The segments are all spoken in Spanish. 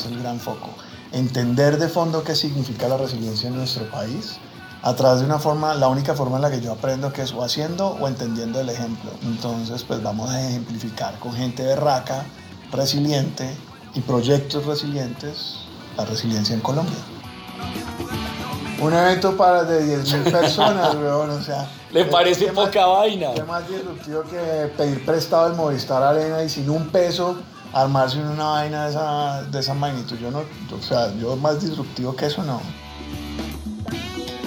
es el gran foco. Entender de fondo qué significa la resiliencia en nuestro país a través de una forma, la única forma en la que yo aprendo que es o haciendo o entendiendo el ejemplo. Entonces, pues vamos a ejemplificar con gente de raca, resiliente y proyectos resilientes la resiliencia en Colombia. Un evento para de 10.000 personas, weón, o sea... ¿Le parece ¿qué poca más, vaina? Qué más disruptivo que pedir prestado el Movistar Arena y sin un peso armarse una vaina de esa, de esa magnitud. Yo no, o sea, yo más disruptivo que eso no.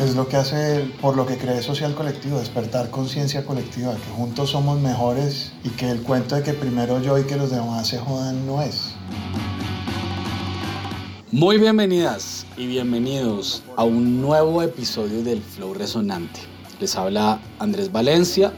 Es lo que hace, por lo que cree social colectivo, despertar conciencia colectiva, que juntos somos mejores y que el cuento de que primero yo y que los demás se jodan no es. Muy bienvenidas y bienvenidos a un nuevo episodio del Flow Resonante. Les habla Andrés Valencia.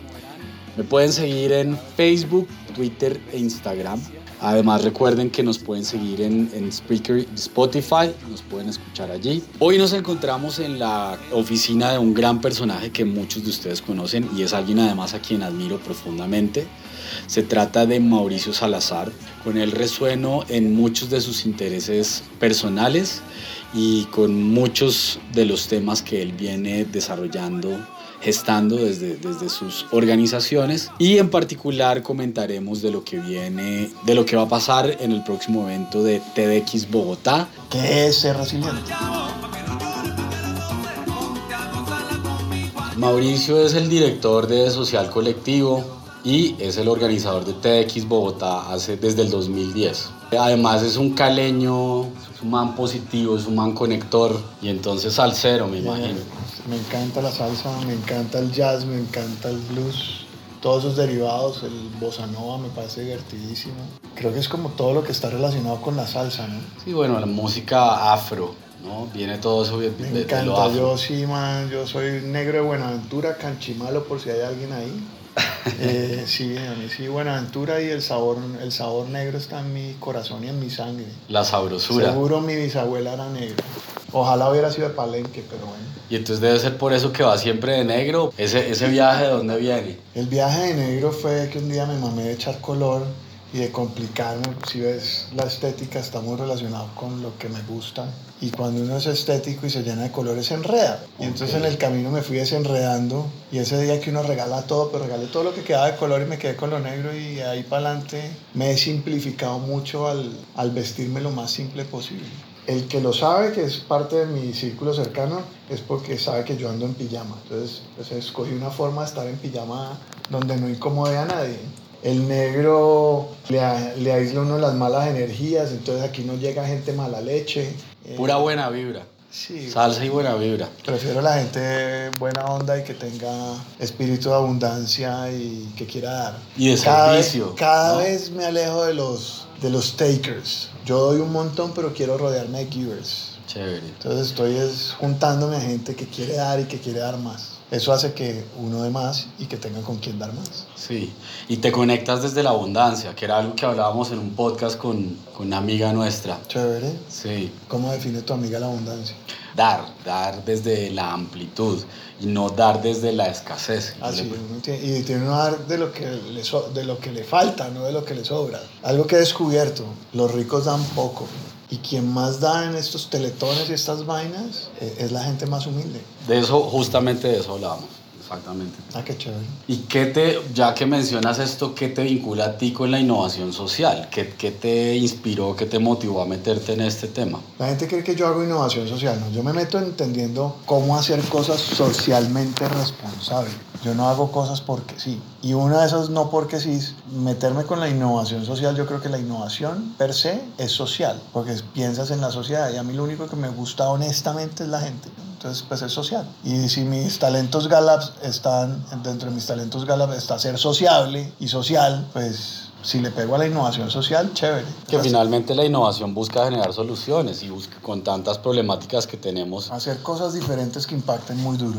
Me pueden seguir en Facebook, Twitter e Instagram. Además recuerden que nos pueden seguir en, en Spotify, nos pueden escuchar allí. Hoy nos encontramos en la oficina de un gran personaje que muchos de ustedes conocen y es alguien además a quien admiro profundamente. Se trata de Mauricio Salazar. Con él resueno en muchos de sus intereses personales y con muchos de los temas que él viene desarrollando gestando desde, desde sus organizaciones y en particular comentaremos de lo que viene, de lo que va a pasar en el próximo evento de TDX Bogotá. ¿Qué es ser resiliente? Mauricio es el director de Social Colectivo y es el organizador de TDX Bogotá hace, desde el 2010. Además es un caleño, es un man positivo, es un man conector y entonces salsero me imagino. Me encanta la salsa, me encanta el jazz, me encanta el blues, todos esos derivados, el bossa nova me parece divertidísimo. Creo que es como todo lo que está relacionado con la salsa, ¿no? Sí, bueno, la música afro, ¿no? Viene todo eso de, Me de- de encanta, lo afro. yo sí, man, yo soy negro de Buenaventura, canchimalo por si hay alguien ahí. Eh, sí, a mí sí, Buenaventura y el sabor, el sabor negro está en mi corazón y en mi sangre. La sabrosura. Seguro mi bisabuela era negra. Ojalá hubiera sido de Palenque, pero bueno. Y entonces debe ser por eso que va siempre de negro. Ese, ese viaje de dónde viene. El viaje de negro fue que un día me mamé de echar color y de complicarme. Si ves, la estética está muy relacionada con lo que me gusta. Y cuando uno es estético y se llena de colores, se enreda. Y entonces en el camino me fui desenredando. Y ese día que uno regala todo, pero regalé todo lo que quedaba de color y me quedé con lo negro. Y ahí para adelante me he simplificado mucho al, al vestirme lo más simple posible. El que lo sabe, que es parte de mi círculo cercano, es porque sabe que yo ando en pijama. Entonces, pues escogí una forma de estar en pijama donde no incomode a nadie. El negro le, a- le aísla uno las malas energías, entonces aquí no llega gente mala leche. Eh, Pura buena vibra. Sí, Salsa y buena vibra. prefiero la gente buena onda y que tenga espíritu de abundancia y que quiera dar. Y de cada servicio, Vez, cada ¿no? vez me alejo de los, de los takers. Yo doy un montón, pero quiero rodearme de givers. Chévere. Entonces estoy es juntándome a gente que quiere dar y que quiere dar más. Eso hace que uno dé más y que tenga con quien dar más. Sí. Y te conectas desde la abundancia, que era algo que hablábamos en un podcast con, con una amiga nuestra. Chévere. Sí. ¿Cómo define tu amiga la abundancia? Dar, dar desde la amplitud y no dar desde la escasez. Así, le- uno tiene- y tiene uno dar de lo, que le so- de lo que le falta, no de lo que le sobra. Algo que he descubierto, los ricos dan poco. Y quien más da en estos teletones y estas vainas eh, es la gente más humilde. De eso, justamente de eso hablábamos. Exactamente. Ah, qué chévere. ¿Y qué te, ya que mencionas esto, qué te vincula a ti con la innovación social? ¿Qué, qué te inspiró, qué te motivó a meterte en este tema? La gente cree que yo hago innovación social, ¿no? Yo me meto entendiendo cómo hacer cosas socialmente responsables. Yo no hago cosas porque sí. Y una de esas no porque sí, es meterme con la innovación social, yo creo que la innovación per se es social, porque piensas en la sociedad y a mí lo único que me gusta honestamente es la gente. ¿no? Entonces, pues es social. Y si mis talentos Galaps están, dentro de mis talentos Galaps está ser sociable y social, pues si le pego a la innovación social, chévere. Que finalmente la innovación busca generar soluciones y busca con tantas problemáticas que tenemos. hacer cosas diferentes que impacten muy duro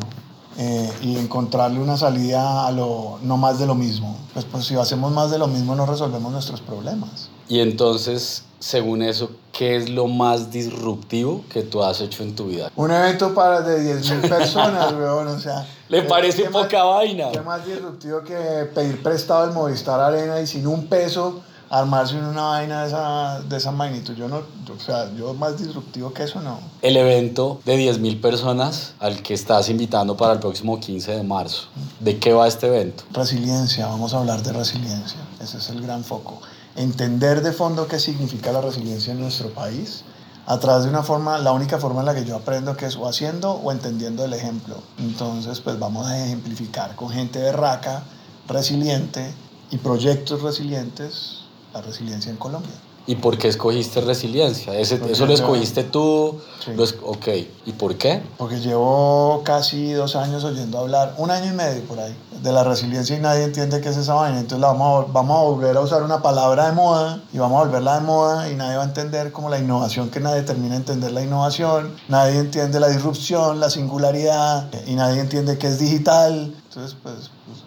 eh, y encontrarle una salida a lo no más de lo mismo. Pues, pues si hacemos más de lo mismo no resolvemos nuestros problemas. Y entonces, según eso, ¿qué es lo más disruptivo que tú has hecho en tu vida? Un evento para de 10.000 personas, weón, o sea... ¿Le ¿qué- parece qué más- poca vaina? ¿Qué más disruptivo que pedir prestado el Movistar Arena y sin un peso armarse una vaina de esa, de esa magnitud. Yo no, o sea, yo más disruptivo que eso no. El evento de 10.000 personas al que estás invitando para el próximo 15 de marzo. ¿De qué va este evento? Resiliencia, vamos a hablar de resiliencia. Ese es el gran foco. Entender de fondo qué significa la resiliencia en nuestro país a través de una forma, la única forma en la que yo aprendo que es o haciendo o entendiendo el ejemplo. Entonces, pues vamos a ejemplificar con gente de raca, resiliente y proyectos resilientes la resiliencia en Colombia. ¿Y por qué escogiste resiliencia? ¿Ese, ¿Eso lo escogiste tú? Sí. ok. ¿Y por qué? Porque llevo casi dos años oyendo hablar, un año y medio por ahí, de la resiliencia y nadie entiende qué es esa vaina. Entonces la vamos, a, vamos a volver a usar una palabra de moda y vamos a volverla de moda y nadie va a entender como la innovación, que nadie termina de entender la innovación, nadie entiende la disrupción, la singularidad y nadie entiende qué es digital. Entonces, pues, pues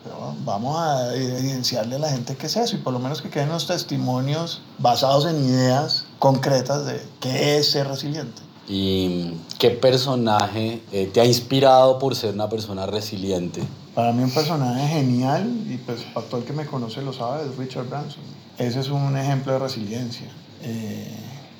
vamos a evidenciarle a la gente qué es eso y por lo menos que queden los testimonios basados en ideas concretas de qué es ser resiliente. ¿Y qué personaje eh, te ha inspirado por ser una persona resiliente? Para mí un personaje genial, y pues para todo el que me conoce lo sabe, es Richard Branson. Ese es un ejemplo de resiliencia. Eh,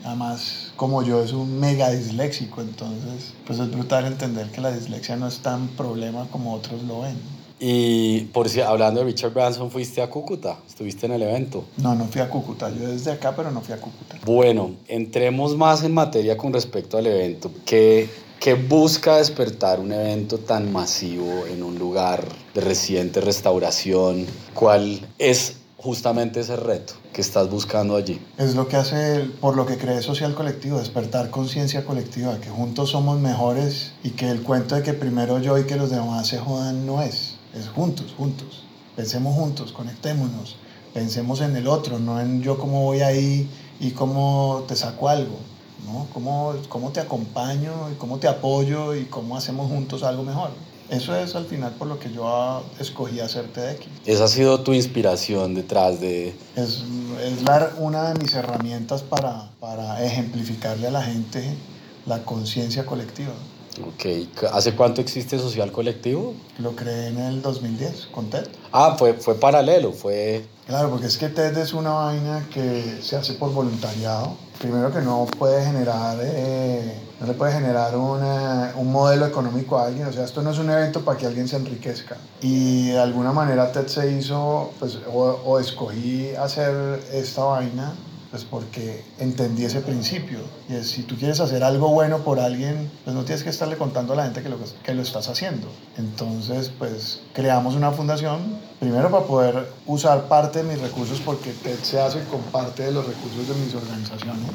además, como yo, es un mega disléxico, entonces pues es brutal entender que la dislexia no es tan problema como otros lo ven. Y por si hablando de Richard Branson, fuiste a Cúcuta, estuviste en el evento. No, no fui a Cúcuta, yo desde acá, pero no fui a Cúcuta. Bueno, entremos más en materia con respecto al evento. ¿Qué, qué busca despertar un evento tan masivo en un lugar de reciente restauración? ¿Cuál es justamente ese reto que estás buscando allí? Es lo que hace, por lo que cree Social Colectivo, despertar conciencia colectiva, que juntos somos mejores y que el cuento de que primero yo y que los demás se jodan no es es juntos, juntos. Pensemos juntos, conectémonos, pensemos en el otro, no en yo cómo voy ahí y cómo te saco algo, ¿no? Cómo, cómo te acompaño y cómo te apoyo y cómo hacemos juntos algo mejor. Eso es al final por lo que yo escogí hacer TEDx. Esa ha sido tu inspiración detrás de... Es, es la, una de mis herramientas para, para ejemplificarle a la gente la conciencia colectiva. Ok, ¿hace cuánto existe Social Colectivo? Lo creé en el 2010 con TED. Ah, fue, fue paralelo, fue... Claro, porque es que TED es una vaina que se hace por voluntariado. Primero que no puede generar, eh, no le puede generar una, un modelo económico a alguien, o sea, esto no es un evento para que alguien se enriquezca. Y de alguna manera TED se hizo, pues, o, o escogí hacer esta vaina pues porque entendí ese principio. Y es, si tú quieres hacer algo bueno por alguien, pues no tienes que estarle contando a la gente que lo, que lo estás haciendo. Entonces, pues creamos una fundación, primero para poder usar parte de mis recursos, porque TED se hace con parte de los recursos de mis organizaciones,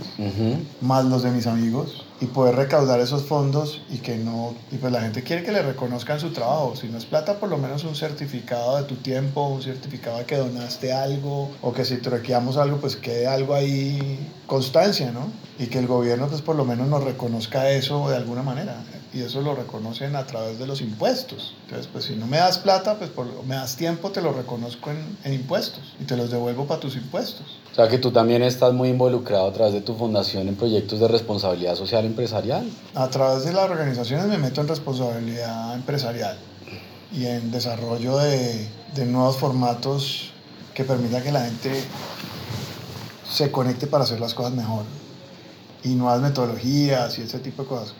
más los de mis amigos, y poder recaudar esos fondos y que no, y pues la gente quiere que le reconozcan su trabajo. Si no es plata, por lo menos un certificado de tu tiempo, un certificado de que donaste algo, o que si troqueamos algo, pues quede algo ahí, constancia, ¿no? Y que el gobierno, pues por lo menos nos reconozca eso de alguna manera. Y eso lo reconocen a través de los impuestos. Entonces, pues si no me das plata, pues por, me das tiempo, te lo reconozco en, en impuestos y te los devuelvo para tus impuestos. O sea que tú también estás muy involucrado a través de tu fundación en proyectos de responsabilidad social empresarial. A través de las organizaciones me meto en responsabilidad empresarial y en desarrollo de, de nuevos formatos que permitan que la gente se conecte para hacer las cosas mejor y nuevas metodologías y ese tipo de cosas.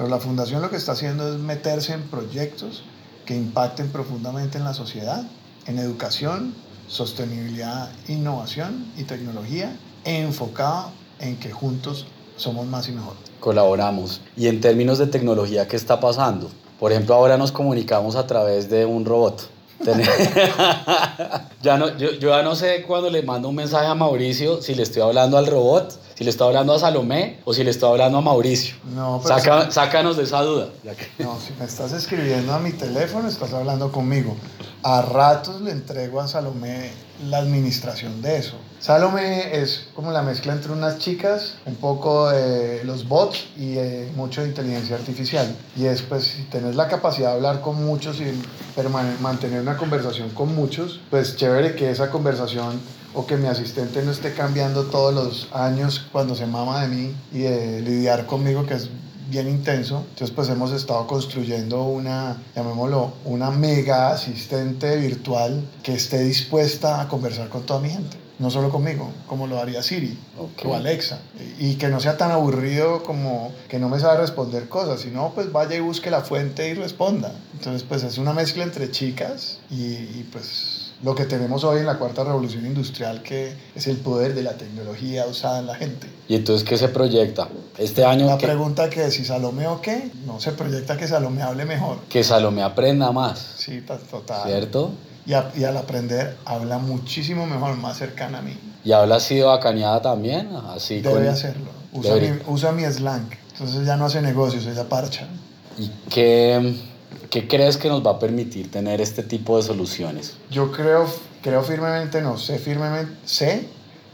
Pero la fundación lo que está haciendo es meterse en proyectos que impacten profundamente en la sociedad, en educación, sostenibilidad, innovación y tecnología, enfocado en que juntos somos más y mejor. Colaboramos. Y en términos de tecnología, ¿qué está pasando? Por ejemplo, ahora nos comunicamos a través de un robot. ya no, yo, yo, ya no sé cuando le mando un mensaje a Mauricio si le estoy hablando al robot, si le estoy hablando a Salomé o si le estoy hablando a Mauricio. No, pero Sácanos de esa duda. No, si me estás escribiendo a mi teléfono, estás hablando conmigo. A ratos le entrego a Salomé la administración de eso. Salome es como la mezcla entre unas chicas, un poco de los bots y eh, mucho de inteligencia artificial. Y es pues si tenés la capacidad de hablar con muchos y mantener una conversación con muchos, pues chévere que esa conversación o que mi asistente no esté cambiando todos los años cuando se mama de mí y de lidiar conmigo, que es bien intenso. Entonces, pues hemos estado construyendo una, llamémoslo, una mega asistente virtual que esté dispuesta a conversar con toda mi gente. no solo conmigo, como lo haría Siri Ok. o Alexa. Y que no sea tan aburrido como que no me sabe responder cosas, sino pues vaya y busque la fuente y responda. Entonces pues es una mezcla entre chicas y, y, pues lo que tenemos hoy en la cuarta revolución industrial que es el poder de la tecnología usada en la gente. ¿Y entonces qué se proyecta? Este año La que, pregunta que si Salomé o qué, no se proyecta que Salomé hable mejor. que Salomé aprenda más, Sí, ta- total. ¿cierto? Y, a- y al aprender habla muchísimo mejor, más cercana a mí. Y habla así de bacaneada también, así Debe con- hacerlo. Usa Debería. mi, usa mi slang. Entonces ya no hace negocios, ella parcha. ¿Y qué, qué crees que nos va a permitir tener este tipo de soluciones? Yo creo, creo firmemente, no, sé firmemente, sé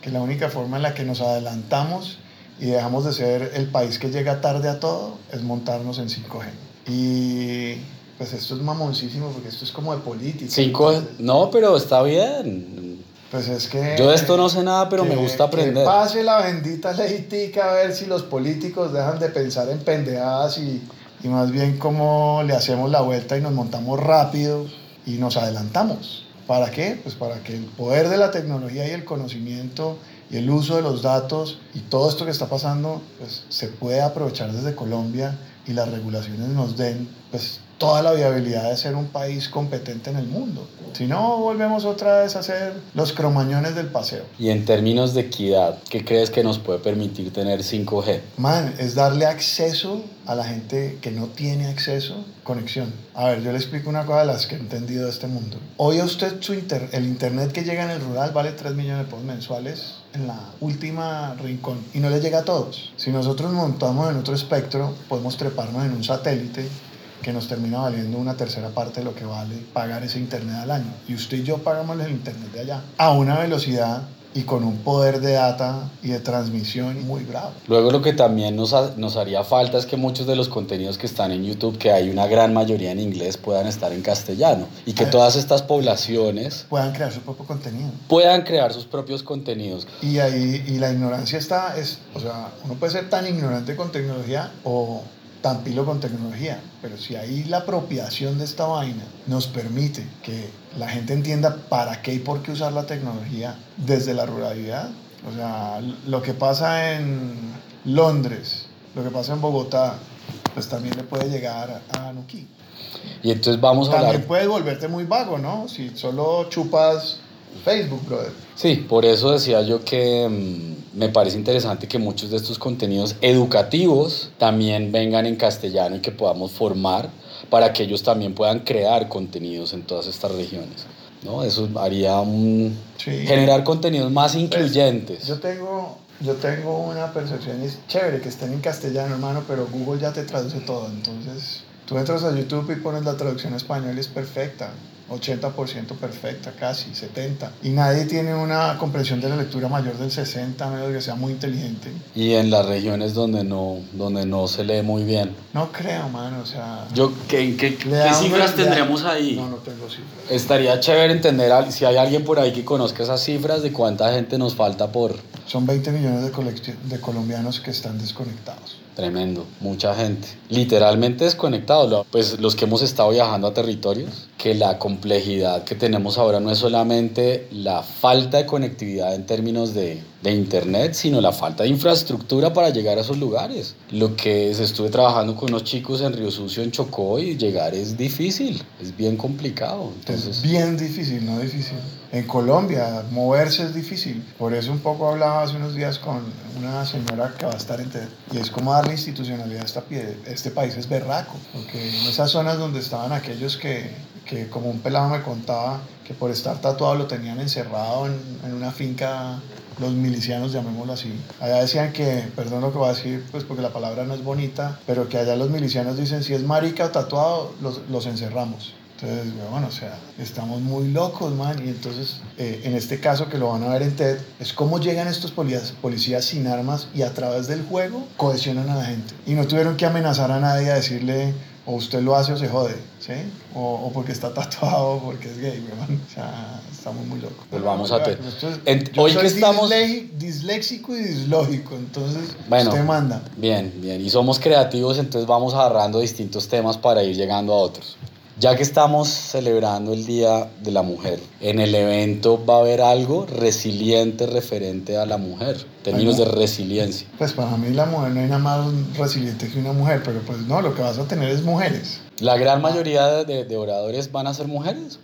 que la única forma en la que nos adelantamos y dejamos de ser el país que llega tarde a todo es montarnos en 5G. Y pues esto es mamoncísimo porque esto es como de política. Cinco, Entonces, no, pero está bien. Pues es que... Yo de esto no sé nada, pero me que- gusta aprender. Que pase la bendita leytica a ver si los políticos dejan de pensar en pendejadas y, y más bien cómo le hacemos la vuelta y nos montamos rápido y nos adelantamos. ¿Para qué? Pues para que el poder de la tecnología y el conocimiento y el uso de los datos y todo esto que está pasando pues, se pueda aprovechar desde Colombia y las regulaciones nos den pues, toda la viabilidad de ser un país competente en el mundo. Si no, volvemos otra vez a ser los cromañones del paseo. Y en términos de equidad, ¿qué crees que nos puede permitir tener 5G? Man, es darle acceso a la gente que no tiene acceso, conexión. A ver, yo le explico una cosa de las que he entendido de este mundo. Hoy a usted su inter- el internet que llega en el rural vale 3 millones de pesos mensuales en la última rincón y no le llega a todos. Si nosotros montamos en otro espectro, podemos treparnos en un satélite que nos termina valiendo una tercera parte de lo que vale pagar ese internet al año. Y usted y yo pagamos el internet de allá a una velocidad y con un poder de data y de transmisión muy bravo. Luego lo que también nos, ha- nos haría falta es que muchos de los contenidos que están en YouTube, que hay una gran mayoría en inglés, puedan estar en castellano. Y que Ah. todas estas poblaciones puedan crear su propio contenido. puedan crear sus propios contenidos. Y ahí y la ignorancia está, es, o sea, uno puede ser tan ignorante con tecnología o tan pilo con tecnología, pero si ahí la apropiación de esta vaina nos permite que la gente entienda para qué y por qué usar la tecnología desde la ruralidad, o sea, lo que pasa en Londres, lo que pasa en Bogotá, pues también le puede llegar a Nuki. Y entonces vamos a También hablar... puedes volverte muy vago, ¿no? Si solo chupas Facebook, brother. Sí, por eso decía yo que mm, me parece interesante que muchos de estos contenidos educativos también vengan en castellano y que podamos formar para que ellos también puedan crear contenidos en todas estas regiones. ¿no? Eso haría un- Sí. generar contenidos más Pues, incluyentes. Yo tengo, yo tengo una percepción, y es chévere que estén en castellano, hermano, pero Google ya te traduce todo. Entonces, tú entras a YouTube y pones la traducción a español y es perfecta. 80% perfecta, casi, 70%. Y nadie tiene una comprensión de la lectura mayor del 60%, a menos que sea muy inteligente. Y en las regiones donde no, donde no se lee muy bien. No creo, mano, o sea... Yo, ¿Qué, cifras da- tendremos ahí? No, no tengo cifras. Estaría chévere entender si hay alguien por ahí que conozca esas cifras de cuánta gente nos falta por... Son 20 millones de, de colombianos que están desconectados. Tremendo, mucha gente. Literalmente desconectados. Pues los que hemos estado viajando a territorios, que la complejidad que tenemos ahora no es solamente la falta de conectividad en términos de, de internet, sino la falta de infraestructura para llegar a esos lugares. Lo que es, estuve trabajando con unos chicos en Río Sucio, en Chocó, y llegar es difícil, es bien complicado. Entonces, es bien difícil, no difícil. En Colombia, moverse es difícil. Por eso un poco hablaba hace unos días con una señora que va a estar en TED. Y es como darle institucionalidad a esta pie- este país es berraco. Porque en esas zonas donde estaban aquellos que, que como un pelado me contaba, que por estar tatuado lo tenían encerrado en, en una finca los milicianos, llamémoslo así. Allá decían que, perdón lo que voy a decir, pues porque la palabra no es bonita, pero que allá los milicianos dicen, si es marica o tatuado, los, los encerramos. Entonces, bueno, o sea, estamos muy locos, man. Y entonces, eh, en este caso que lo van a ver en TED, es cómo llegan estos policías, policías sin armas y a través del juego cohesionan a la gente. Y no tuvieron que amenazar a nadie a decirle, o usted lo hace o se jode, ¿sí? O, o porque está tatuado o porque es gay, weón. O sea, estamos muy locos. Volvamos a TED. Esto es- En- yo hoy soy que estamos- dislé- disléxico y dislógico, entonces Bueno. usted manda. bien, bien. Y somos creativos, entonces vamos agarrando distintos temas para ir llegando a otros. Ya que estamos celebrando el Día de la Mujer, en el evento va a haber algo resiliente referente a la mujer, términos de resiliencia. Pues para mí la mujer no hay nada más resiliente que una mujer, pero pues no, lo que vas a tener es mujeres. ¿La gran mayoría de, de oradores van a ser mujeres?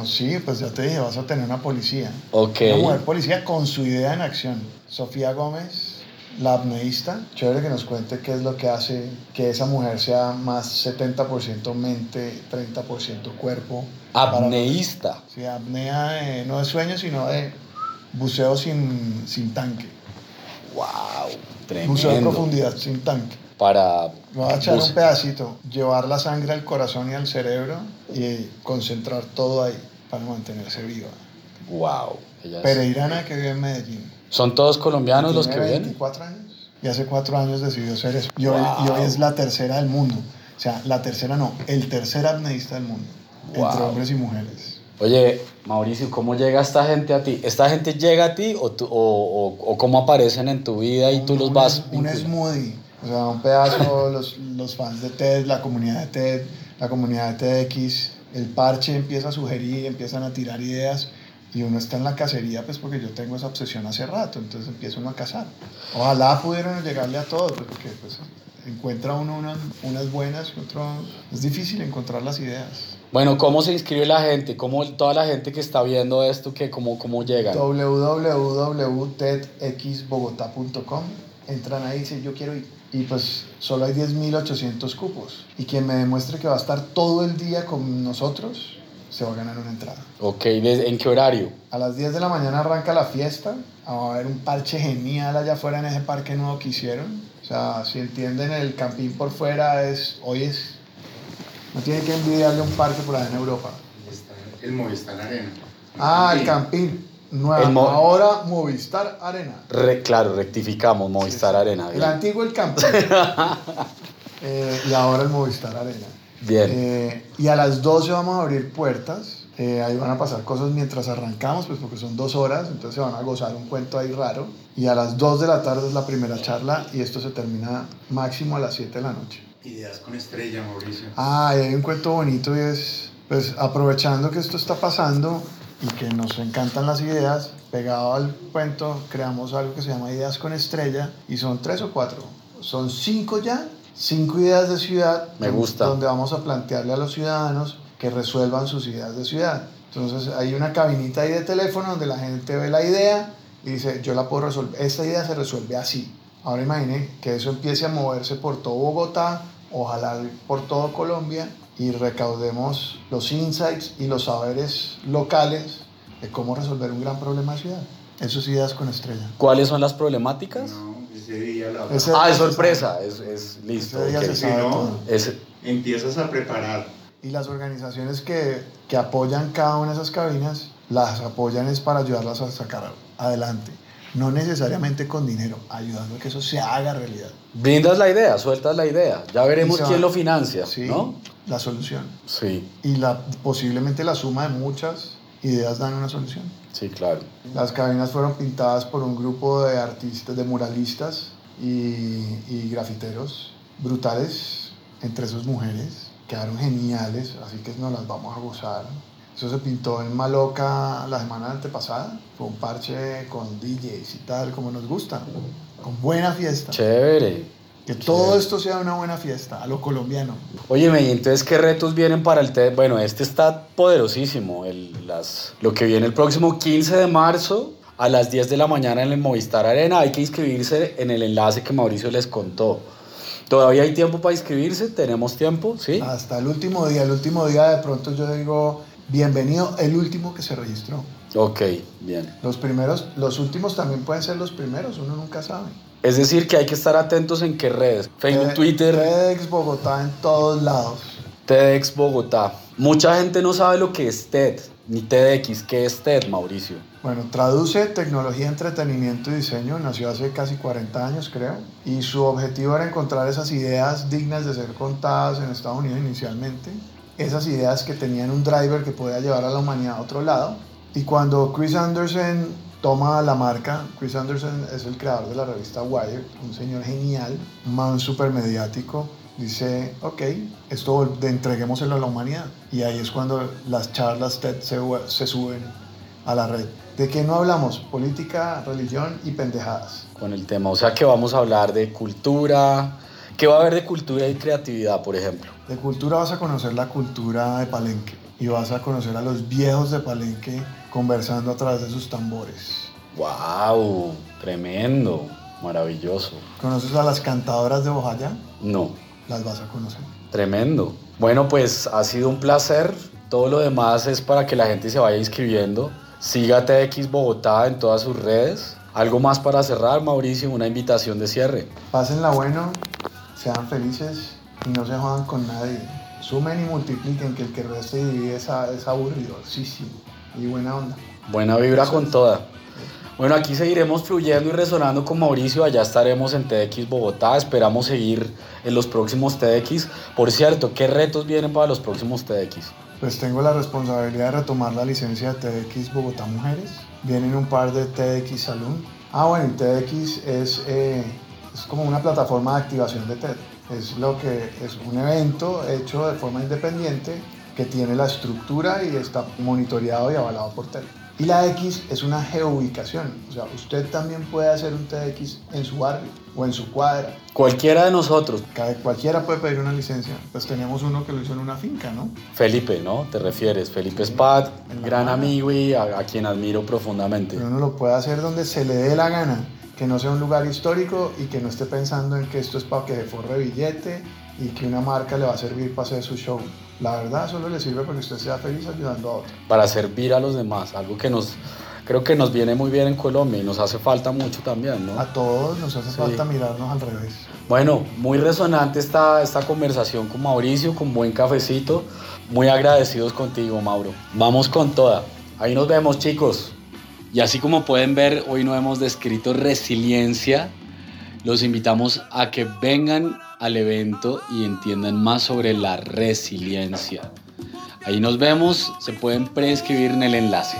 Oh, sí, pues ya te dije, vas a tener una policía. Ok. Una mujer policía con su idea en acción. Sofía Gómez la apneísta, chévere que nos cuente qué es lo que hace que esa mujer sea más 70% mente, 30% cuerpo. Apneísta. sí, apnea no de sueño, sino de buceo sin, sin tanque. ¡Wow! Tremendo. Buceo de profundidad sin tanque. Para. Voy a echar un pedacito, llevar la sangre al corazón y al cerebro y concentrar todo ahí para mantenerse viva. ¡Wow! Pereirana que vive en Medellín. ¿Son todos colombianos los que vienen? 24 años. Y hace cuatro años decidió ser eso. Y hoy, es la tercera del mundo. O sea, la tercera no, el tercer apneísta del mundo. Entre hombres y mujeres. Oye, Mauricio, ¿cómo llega esta gente a ti? ¿Esta gente llega a ti o, o, o, cómo aparecen en tu vida y tú los vas? Un smoothie. O sea, un pedazo, los, los fans de TED, la comunidad de TED, la comunidad de TEDx, el parche empieza a sugerir, empiezan a tirar ideas y uno está en la cacería, pues porque yo tengo esa obsesión hace rato, entonces empieza uno a cazar. Ojalá pudieran llegarle a todos, porque pues, encuentra uno unas, unas buenas, otro, es difícil encontrar las ideas. Bueno, ¿cómo se inscribe la gente? ¿Cómo toda la gente que está viendo esto, que cómo, cómo llega? www.tedxbogotá.com Entran ahí y dicen, yo quiero ir. Y pues solo hay 10.800 cupos. Y quien me demuestre que va a estar todo el día con nosotros, se va a ganar una entrada. Ok, ¿en qué horario? A las 10 de la mañana arranca la fiesta. Va a haber un parche genial allá afuera en ese parque nuevo que hicieron. O sea, si entienden, el campín por fuera es. Hoy es. No tiene que envidiarle un parque por allá en Europa. El Movistar Arena. Ah, el campín. Nueva, ahora Movistar Arena. claro, rectificamos, Movistar Arena. El antiguo el campín. Eh, y ahora el Movistar Arena. Bien. Eh, y a las 12 vamos a abrir puertas. Eh, ahí van a pasar cosas mientras arrancamos, pues porque son dos horas, entonces se van a gozar un cuento ahí raro. Y a las 2 de la tarde es la primera charla y esto se termina máximo a las 7 de la noche. Ideas con estrella, Mauricio. Ah, y hay un cuento bonito y es, pues aprovechando que esto está pasando y que nos encantan las ideas, pegado al cuento, creamos algo que se llama Ideas con estrella y son tres o cuatro. Son cinco ya cinco ideas de ciudad. Me gusta. Donde vamos a plantearle a los ciudadanos que resuelvan sus ideas de ciudad. Entonces hay una cabinita ahí de teléfono donde la gente ve la idea y dice, yo la puedo resolver, esta idea se resuelve así. Ahora imaginen que eso empiece a moverse por todo Bogotá, ojalá por todo Colombia y recaudemos los insights y los saberes locales de cómo resolver un gran problema de ciudad. Eso es ideas con estrella. ¿Cuáles son las problemáticas? ese día la Ah, es sorpresa, es, es listo. empiezas a preparar. Y las organizaciones que, que apoyan cada una de esas cabinas, las apoyan es para ayudarlas a sacar adelante. No necesariamente con dinero, ayudando a que eso se haga realidad. Brindas la idea, sueltas la idea. Ya veremos quién lo financia, sí, ¿no? La solución. Sí. Y la, posiblemente la suma de muchas ideas dan una solución. Sí, claro. Las cabinas fueron pintadas por un grupo de artistas, de muralistas y, y grafiteros brutales, entre sus mujeres. Quedaron geniales, así que nos las vamos a gozar. Eso se pintó en Maloca la semana antepasada. Fue un parche con DJs y tal, como nos gusta. Con buena fiesta. Chévere. Que todo esto sea una buena fiesta, a lo colombiano. Oye, y entonces, ¿qué retos vienen para el TED? Bueno, este está poderosísimo. El, las, lo que viene el próximo 15 de marzo a las 10 de la mañana en el Movistar Arena. Hay que inscribirse en el enlace que Mauricio les contó. ¿Todavía hay tiempo para inscribirse? ¿Tenemos tiempo? ¿Sí? Hasta el último día. El último día de pronto yo digo, bienvenido el último que se registró. Ok, bien. Los primeros, los últimos también pueden ser los primeros, uno nunca sabe. Es decir, que hay que estar atentos en qué redes. Facebook, Twitter. TEDx Bogotá en todos lados. TEDx Bogotá. Mucha gente no sabe lo que es TED, ni TEDx. ¿Qué es TED, Mauricio? Bueno, traduce tecnología, entretenimiento y diseño. Nació hace casi 40 años, creo. Y su objetivo era encontrar esas ideas dignas de ser contadas en Estados Unidos inicialmente. Esas ideas que tenían un driver que podía llevar a la humanidad a otro lado. Y cuando Chris Anderson toma la marca. Chris Anderson es el creador de la revista Wired, un señor genial, un man súper mediático. dice, ok, esto de entreguémoselo a la humanidad. Y ahí es cuando las charlas TED se, se suben a la red. ¿De qué no hablamos? Política, religión y pendejadas. Con el tema, o sea que vamos a hablar de cultura. ¿Qué va a haber de cultura y creatividad, por ejemplo? De cultura vas a conocer la cultura de Palenque y vas a conocer a los viejos de Palenque conversando a través de sus tambores. ¡Wow! Tremendo, maravilloso. ¿Conoces a las cantadoras de Bojaya? No. Las vas a conocer. Tremendo. Bueno, pues ha sido un placer. Todo lo demás es para que la gente se vaya inscribiendo. Siga TX Bogotá en todas sus redes. Algo más para cerrar, Mauricio, una invitación de cierre. Pásenla bueno, sean felices y no se jodan con nadie. Sumen y multipliquen, que el que resta y divide es, es aburrido, sí, sí. Y buena onda. Buena vibra con toda. Bueno, aquí seguiremos fluyendo y resonando con Mauricio. Allá estaremos en TX Bogotá. Esperamos seguir en los próximos TX. Por cierto, ¿qué retos vienen para los próximos TX? Pues tengo la responsabilidad de retomar la licencia de TX Bogotá Mujeres. Vienen un par de TX Salud. Ah, bueno, TX es, eh, es como una plataforma de activación de TED. Es lo que es un evento hecho de forma independiente que tiene la estructura y está monitoreado y avalado por TED. Y la X es una geoubicación, o sea, usted también puede hacer un TX en su barrio o en su cuadra. Cualquiera de nosotros. Cada, cualquiera puede pedir una licencia. Pues tenemos uno que lo hizo en una finca, ¿no? Felipe, ¿no? ¿Te refieres? Felipe Spad, gran amigo y a, a, quien admiro profundamente. Pero uno lo puede hacer donde se le dé la gana, que no sea un lugar histórico y que no esté pensando en que esto es para que se forre billete y que una marca le va a servir para hacer su show. La verdad solo le sirve para que usted sea feliz ayudando a otro. Para servir a los demás, algo que nos creo que nos viene muy bien en Colombia y nos hace falta mucho también, ¿no? A todos nos hace sí. falta mirarnos al revés. Bueno, muy resonante esta, esta conversación con Mauricio, con buen cafecito. Muy agradecidos contigo, Mauro. Vamos con toda. Ahí nos vemos, chicos. Y así como pueden ver, hoy no hemos descrito resiliencia. Los invitamos a que vengan al evento y entiendan más sobre la resiliencia. Ahí nos vemos, se pueden prescribir en el enlace.